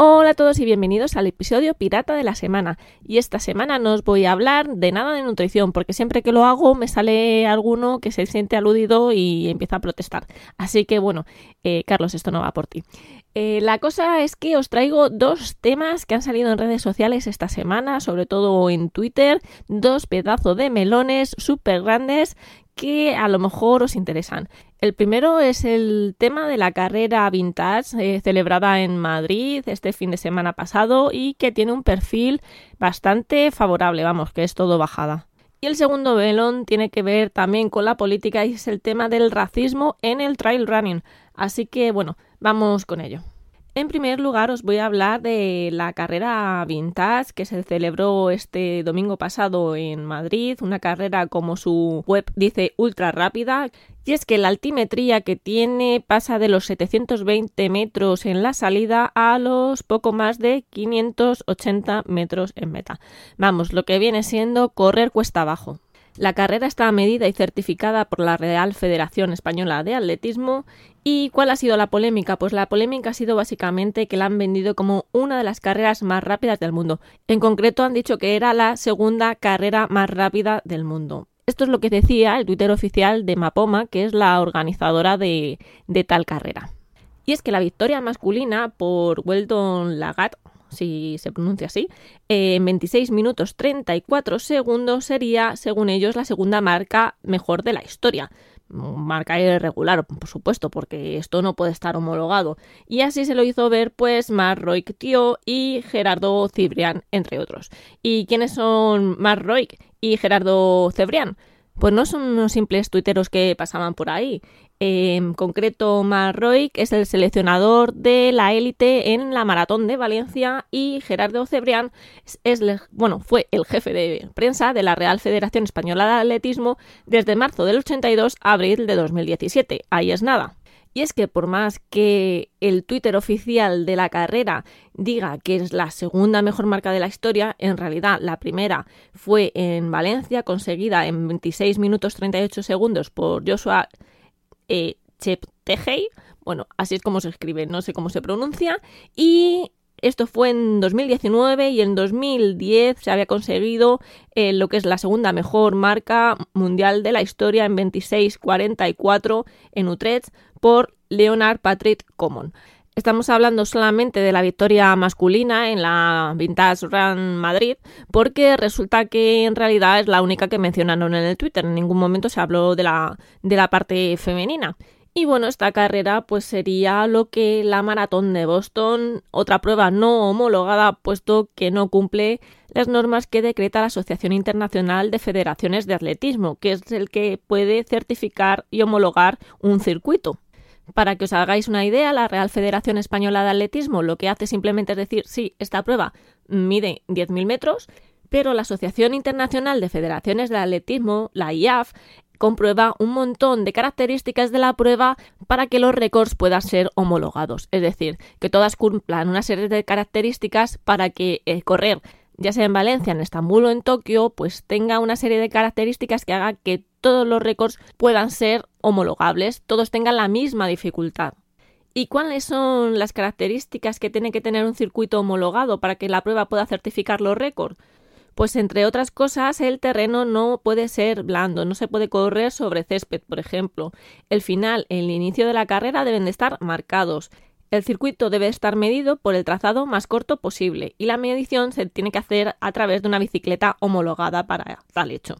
Hola a todos y bienvenidos al episodio Pirata de la Semana. Y esta semana no os voy a hablar de nada de nutrición, porque siempre que lo hago me sale alguno que se siente aludido y empieza a protestar. Así que bueno, eh, Carlos, esto no va por ti. Eh, la cosa es que os traigo dos temas que han salido en redes sociales esta semana, sobre todo en Twitter, dos pedazos de melones súper grandes que a lo mejor os interesan. El primero es el tema de la carrera vintage eh, celebrada en Madrid este fin de semana pasado y que tiene un perfil bastante favorable, vamos, que es todo bajada. Y el segundo velón tiene que ver también con la política y es el tema del racismo en el trail running. Así que bueno, vamos con ello. En primer lugar, os voy a hablar de la carrera Vintage que se celebró este domingo pasado en Madrid, una carrera como su web dice ultra rápida, y es que la altimetría que tiene pasa de los 720 metros en la salida a los poco más de 580 metros en meta. Vamos, lo que viene siendo correr cuesta abajo. La carrera está medida y certificada por la Real Federación Española de Atletismo. ¿Y cuál ha sido la polémica? Pues la polémica ha sido básicamente que la han vendido como una de las carreras más rápidas del mundo. En concreto han dicho que era la segunda carrera más rápida del mundo. Esto es lo que decía el Twitter oficial de Mapoma, que es la organizadora de, de tal carrera. Y es que la victoria masculina por Weldon Lagat si se pronuncia así, en 26 minutos 34 segundos sería, según ellos, la segunda marca mejor de la historia. Marca irregular, por supuesto, porque esto no puede estar homologado. Y así se lo hizo ver, pues, Marroik Tio y Gerardo Cibrián, entre otros. ¿Y quiénes son Marroik y Gerardo Cebrián? Pues no son unos simples tuiteros que pasaban por ahí. En concreto, Marroy, que es el seleccionador de la élite en la maratón de Valencia, y Gerardo Cebrián es, bueno, fue el jefe de prensa de la Real Federación Española de Atletismo desde marzo del 82 a abril de 2017. Ahí es nada. Y es que por más que el Twitter oficial de la carrera diga que es la segunda mejor marca de la historia, en realidad la primera fue en Valencia, conseguida en 26 minutos 38 segundos por Joshua eh, Cheptegei, bueno, así es como se escribe, no sé cómo se pronuncia, y esto fue en 2019 y en 2010 se había conseguido eh, lo que es la segunda mejor marca mundial de la historia en 26.44 en Utrecht por Leonard Patrick Common. Estamos hablando solamente de la victoria masculina en la Vintage Run Madrid, porque resulta que en realidad es la única que mencionaron en el Twitter. En ningún momento se habló de la, de la parte femenina. Y bueno, esta carrera pues sería lo que la maratón de Boston, otra prueba no homologada, puesto que no cumple las normas que decreta la Asociación Internacional de Federaciones de Atletismo, que es el que puede certificar y homologar un circuito. Para que os hagáis una idea, la Real Federación Española de Atletismo lo que hace simplemente es decir, sí, esta prueba mide 10.000 metros, pero la Asociación Internacional de Federaciones de Atletismo, la IAF, comprueba un montón de características de la prueba para que los récords puedan ser homologados. Es decir, que todas cumplan una serie de características para que eh, correr ya sea en Valencia, en Estambul o en Tokio, pues tenga una serie de características que haga que todos los récords puedan ser homologables, todos tengan la misma dificultad. ¿Y cuáles son las características que tiene que tener un circuito homologado para que la prueba pueda certificar los récords? Pues entre otras cosas, el terreno no puede ser blando, no se puede correr sobre césped, por ejemplo. El final, el inicio de la carrera deben de estar marcados. El circuito debe estar medido por el trazado más corto posible y la medición se tiene que hacer a través de una bicicleta homologada para tal hecho.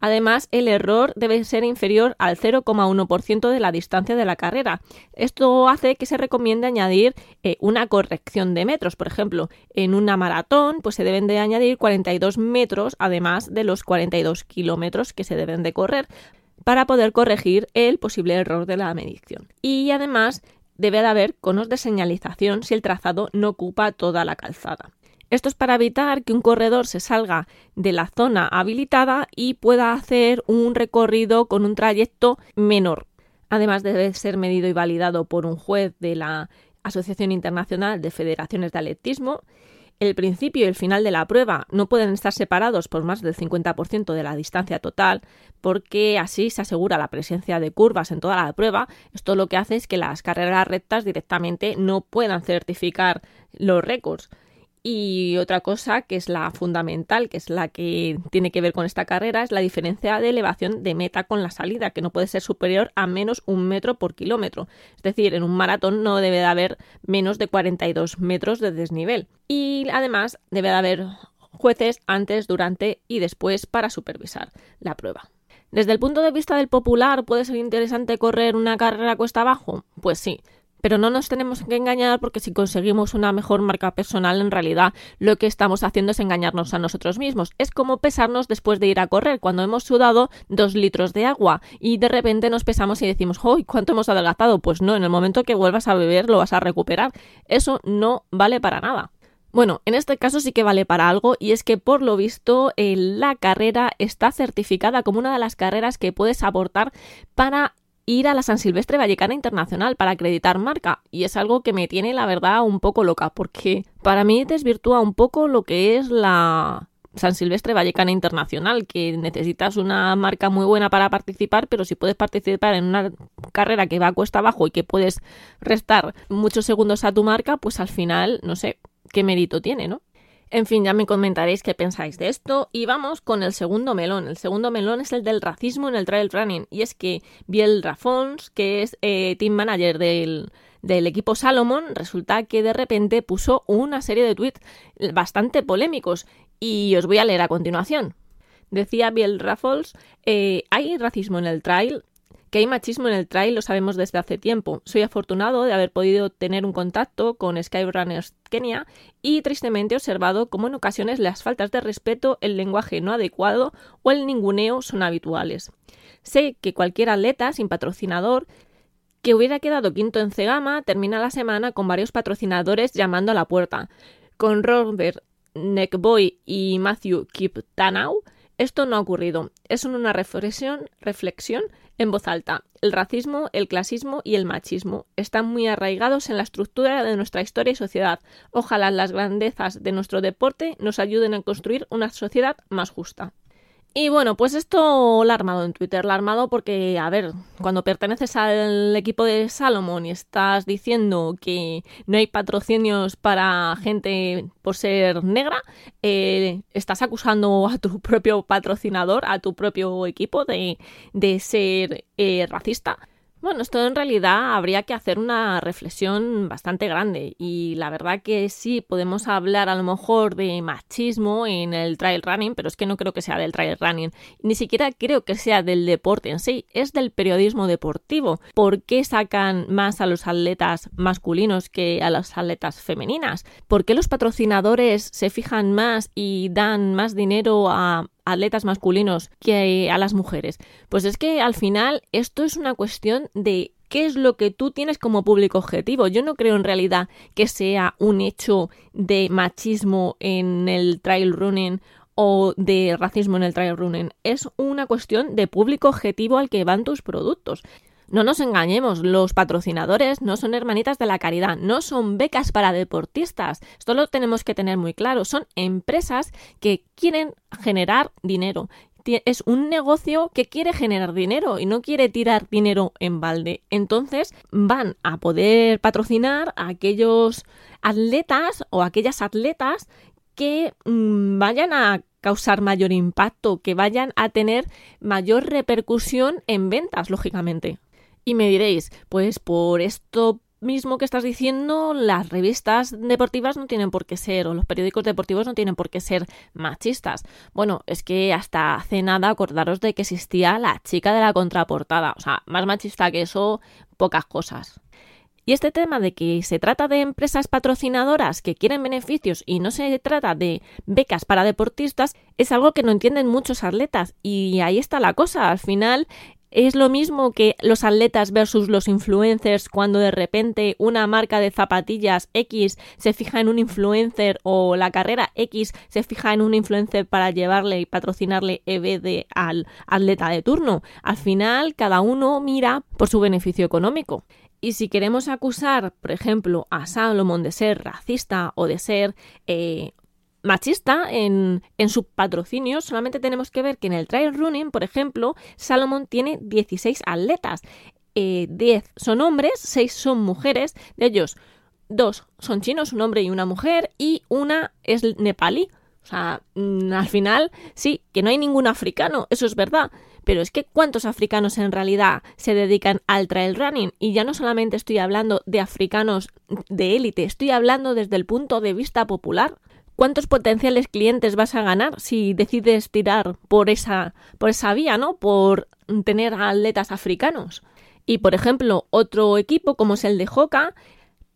Además, el error debe ser inferior al 0,1% de la distancia de la carrera. Esto hace que se recomiende añadir eh, una corrección de metros. Por ejemplo, en una maratón, pues se deben de añadir 42 metros, además de los 42 kilómetros que se deben de correr para poder corregir el posible error de la medición. Y además debe de haber conos de señalización si el trazado no ocupa toda la calzada. Esto es para evitar que un corredor se salga de la zona habilitada y pueda hacer un recorrido con un trayecto menor. Además debe ser medido y validado por un juez de la Asociación Internacional de Federaciones de Atletismo, el principio y el final de la prueba no pueden estar separados por más del 50% de la distancia total, porque así se asegura la presencia de curvas en toda la prueba. Esto lo que hace es que las carreras rectas directamente no puedan certificar los récords. Y otra cosa que es la fundamental, que es la que tiene que ver con esta carrera, es la diferencia de elevación de meta con la salida, que no puede ser superior a menos un metro por kilómetro. Es decir, en un maratón no debe de haber menos de 42 metros de desnivel. Y además debe de haber jueces antes, durante y después para supervisar la prueba. Desde el punto de vista del popular, ¿puede ser interesante correr una carrera cuesta abajo? Pues sí, pero no nos tenemos que engañar porque si conseguimos una mejor marca personal, en realidad lo que estamos haciendo es engañarnos a nosotros mismos. Es como pesarnos después de ir a correr, cuando hemos sudado dos litros de agua y de repente nos pesamos y decimos, ¡Uy! ¿Cuánto hemos adelgazado? Pues no, en el momento que vuelvas a beber lo vas a recuperar. Eso no vale para nada. Bueno, en este caso sí que vale para algo y es que por lo visto eh, la carrera está certificada como una de las carreras que puedes aportar para ir a la San Silvestre Vallecana Internacional para acreditar marca. Y es algo que me tiene, la verdad, un poco loca, porque para mí desvirtúa un poco lo que es la San Silvestre Vallecana Internacional, que necesitas una marca muy buena para participar, pero si puedes participar en una carrera que va a cuesta abajo y que puedes restar muchos segundos a tu marca, pues al final, no sé qué mérito tiene, ¿no? En fin, ya me comentaréis qué pensáis de esto. Y vamos con el segundo melón. El segundo melón es el del racismo en el trail running. Y es que Biel Rafons, que es eh, team manager del, equipo Salomon, resulta que de repente puso una serie de tweets bastante polémicos. Y os voy a leer a continuación. Decía Biel Raffles, eh, ¿hay racismo en el trail? Que hay machismo en el trail lo sabemos desde hace tiempo. Soy afortunado de haber podido tener un contacto con Skyrunners Kenia y tristemente observado cómo en ocasiones las faltas de respeto, el lenguaje no adecuado o el ninguneo son habituales. Sé que cualquier atleta sin patrocinador que hubiera quedado quinto en Cegama termina la semana con varios patrocinadores llamando a la puerta. Con Robert Neckboy y Matthew Kiptanau esto no ha ocurrido. Es una reflexión en voz alta. El racismo, el clasismo y el machismo están muy arraigados en la estructura de nuestra historia y sociedad. Ojalá las grandezas de nuestro deporte nos ayuden a construir una sociedad más justa. Y bueno, pues esto lo ha armado en Twitter, lo ha armado porque, a ver, cuando perteneces al equipo de Salomon y estás diciendo que no hay patrocinios para gente por ser negra, eh, estás acusando a tu propio patrocinador, a tu propio equipo de, de ser eh, racista. Bueno, esto en realidad habría que hacer una reflexión bastante grande y la verdad que sí podemos hablar a lo mejor de machismo en el trail running, pero es que no creo que sea del trail running, ni siquiera creo que sea del deporte en sí, es del periodismo deportivo. ¿Por qué sacan más a los atletas masculinos que a las atletas femeninas? ¿Por qué los patrocinadores se fijan más y dan más dinero a atletas masculinos que a las mujeres? Pues es que al final esto es una cuestión de qué es lo que tú tienes como público objetivo. Yo no creo en realidad que sea un hecho de machismo en el trail running o de racismo en el trail running. Es una cuestión de público objetivo al que van tus productos. No nos engañemos, los patrocinadores no son hermanitas de la caridad, no son becas para deportistas. Esto lo tenemos que tener muy claro. Son empresas que quieren generar dinero. Es un negocio que quiere generar dinero y no quiere tirar dinero en balde. Entonces van a poder patrocinar a aquellos atletas o aquellas atletas que mm, vayan a causar mayor impacto, que vayan a tener mayor repercusión en ventas, lógicamente. Y me diréis, pues por esto mismo que estás diciendo, las revistas deportivas no tienen por qué ser, o los periódicos deportivos no tienen por qué ser machistas. Bueno, es que hasta hace nada acordaros de que existía la chica de la contraportada. O sea, más machista que eso, pocas cosas. Y este tema de que se trata de empresas patrocinadoras que quieren beneficios y no se trata de becas para deportistas es algo que no entienden muchos atletas. Y ahí está la cosa. Al final es lo mismo que los atletas versus los influencers cuando de repente una marca de zapatillas X se fija en un influencer o la carrera X se fija en un influencer para llevarle y patrocinarle EBD al atleta de turno. Al final cada uno mira por su beneficio económico. Y si queremos acusar, por ejemplo, a Salomon de ser racista o de ser eh, machista en, en, su patrocinio, solamente tenemos que ver que en el trail running, por ejemplo, Salomon tiene 16 atletas. 10 eh, son hombres, 6 son mujeres. De ellos, dos son chinos, un hombre y una mujer, y una es nepalí. O sea, mm, al final, sí, que no hay ningún africano, eso es verdad. Pero es que ¿cuántos africanos en realidad se dedican al trail running? Y ya no solamente estoy hablando de africanos de élite, estoy hablando desde el punto de vista popular. ¿Cuántos potenciales clientes vas a ganar si decides tirar por esa, por esa vía, ¿no? Por tener atletas africanos. Y por ejemplo, otro equipo como es el de Joca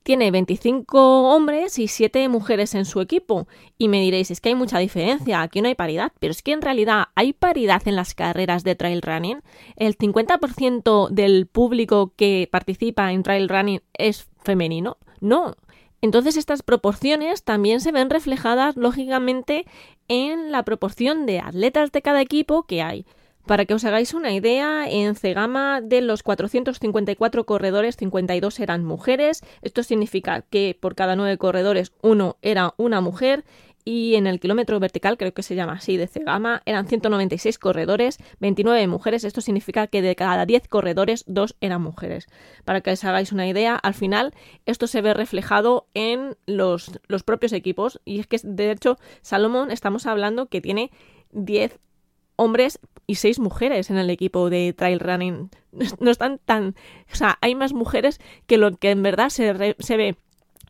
tiene 25 hombres y 7 mujeres en su equipo. Y me diréis, es que hay mucha diferencia, aquí no hay paridad. Pero es que en realidad hay paridad en las carreras de trail running. El 50% del público que participa en trail running es femenino. No. Entonces estas proporciones también se ven reflejadas lógicamente en la proporción de atletas de cada equipo que hay. Para que os hagáis una idea, en Cegama de los 454 corredores, 52 eran mujeres. Esto significa que por cada nueve corredores uno era una mujer. Y en el kilómetro vertical, creo que se llama así, de Cegama, eran 196 corredores, 29 mujeres. Esto significa que de cada 10 corredores, dos eran mujeres. Para que os hagáis una idea, al final esto se ve reflejado en los, los propios equipos. Y es que, de hecho, Salomón estamos hablando que tiene 10 hombres y seis mujeres en el equipo de trail running. No están tan... O sea, hay más mujeres que lo que en verdad se, se ve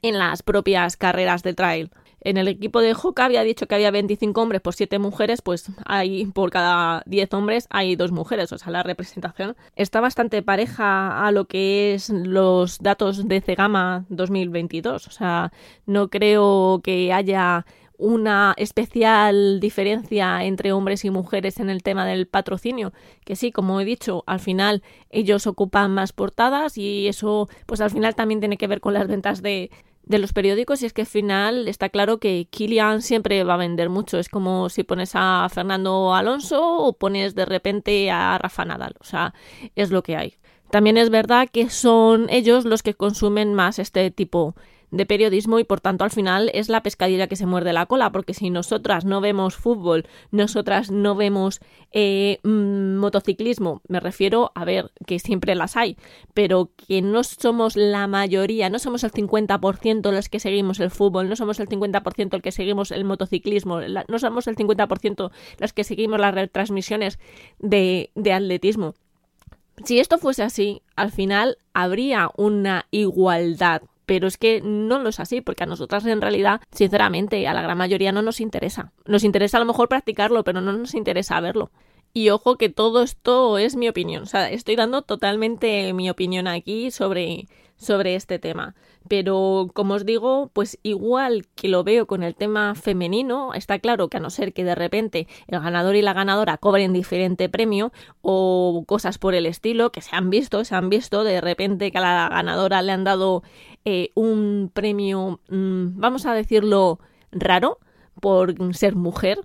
en las propias carreras de trail. En el equipo de Hoka había dicho que había 25 hombres por 7 mujeres, pues hay por cada 10 hombres hay dos mujeres, o sea, la representación está bastante pareja a lo que es los datos de Cegama 2022, o sea, no creo que haya una especial diferencia entre hombres y mujeres en el tema del patrocinio, que sí, como he dicho, al final ellos ocupan más portadas y eso pues al final también tiene que ver con las ventas de, de los periódicos y es que al final está claro que Kilian siempre va a vender mucho. Es como si pones a Fernando Alonso o pones de repente a Rafa Nadal. O sea, es lo que hay. También es verdad que son ellos los que consumen más este tipo de periodismo y por tanto al final es la pescadilla que se muerde la cola, porque si nosotras no vemos fútbol, nosotras no vemos eh, mm, motociclismo, me refiero a ver que siempre las hay, pero que no somos la mayoría, no somos el 50% los que seguimos el fútbol, no somos el 50% el que seguimos el motociclismo, no somos el 50% los que seguimos las retransmisiones de, de atletismo. Si esto fuese así, al final habría una igualdad pero es que no lo es así, porque a nosotras en realidad, sinceramente, a la gran mayoría no nos interesa. Nos interesa a lo mejor practicarlo, pero no nos interesa verlo. Y ojo que todo esto es mi opinión, o sea, estoy dando totalmente mi opinión aquí sobre, sobre este tema. Pero como os digo, pues igual que lo veo con el tema femenino, está claro que a no ser que de repente el ganador y la ganadora cobren diferente premio o cosas por el estilo que se han visto, se han visto de repente que a la ganadora le han dado eh, un premio, mm, vamos a decirlo, raro por ser mujer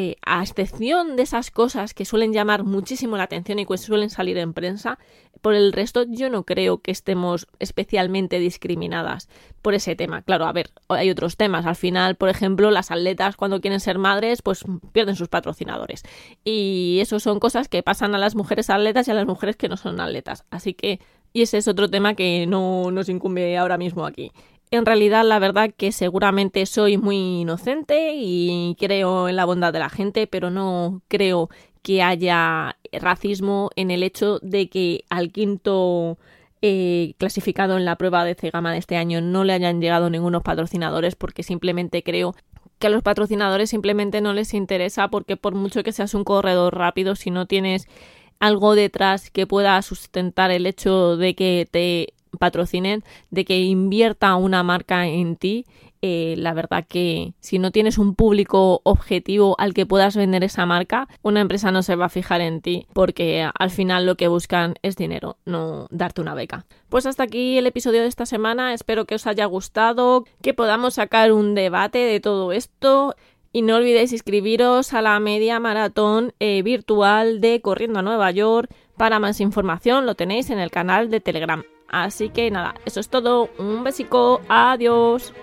eh, a excepción de esas cosas que suelen llamar muchísimo la atención y que suelen salir en prensa, por el resto yo no creo que estemos especialmente discriminadas por ese tema. Claro, a ver, hay otros temas. Al final, por ejemplo, las atletas cuando quieren ser madres, pues pierden sus patrocinadores. Y eso son cosas que pasan a las mujeres atletas y a las mujeres que no son atletas. Así que, y ese es otro tema que no nos incumbe ahora mismo aquí. En realidad la verdad que seguramente soy muy inocente y creo en la bondad de la gente, pero no creo que haya racismo en el hecho de que al quinto eh, clasificado en la prueba de Cegama de este año no le hayan llegado ningunos patrocinadores porque simplemente creo que a los patrocinadores simplemente no les interesa porque por mucho que seas un corredor rápido si no tienes algo detrás que pueda sustentar el hecho de que te patrocinen, de que invierta una marca en ti, eh, la verdad que si no tienes un público objetivo al que puedas vender esa marca, una empresa no se va a fijar en ti porque al final lo que buscan es dinero, no darte una beca. Pues hasta aquí el episodio de esta semana, espero que os haya gustado, que podamos sacar un debate de todo esto. Y no olvidéis inscribiros a la media maratón eh, virtual de Corriendo a Nueva York. Para más información lo tenéis en el canal de Telegram. Así que nada, eso es todo. Un besico. Adiós.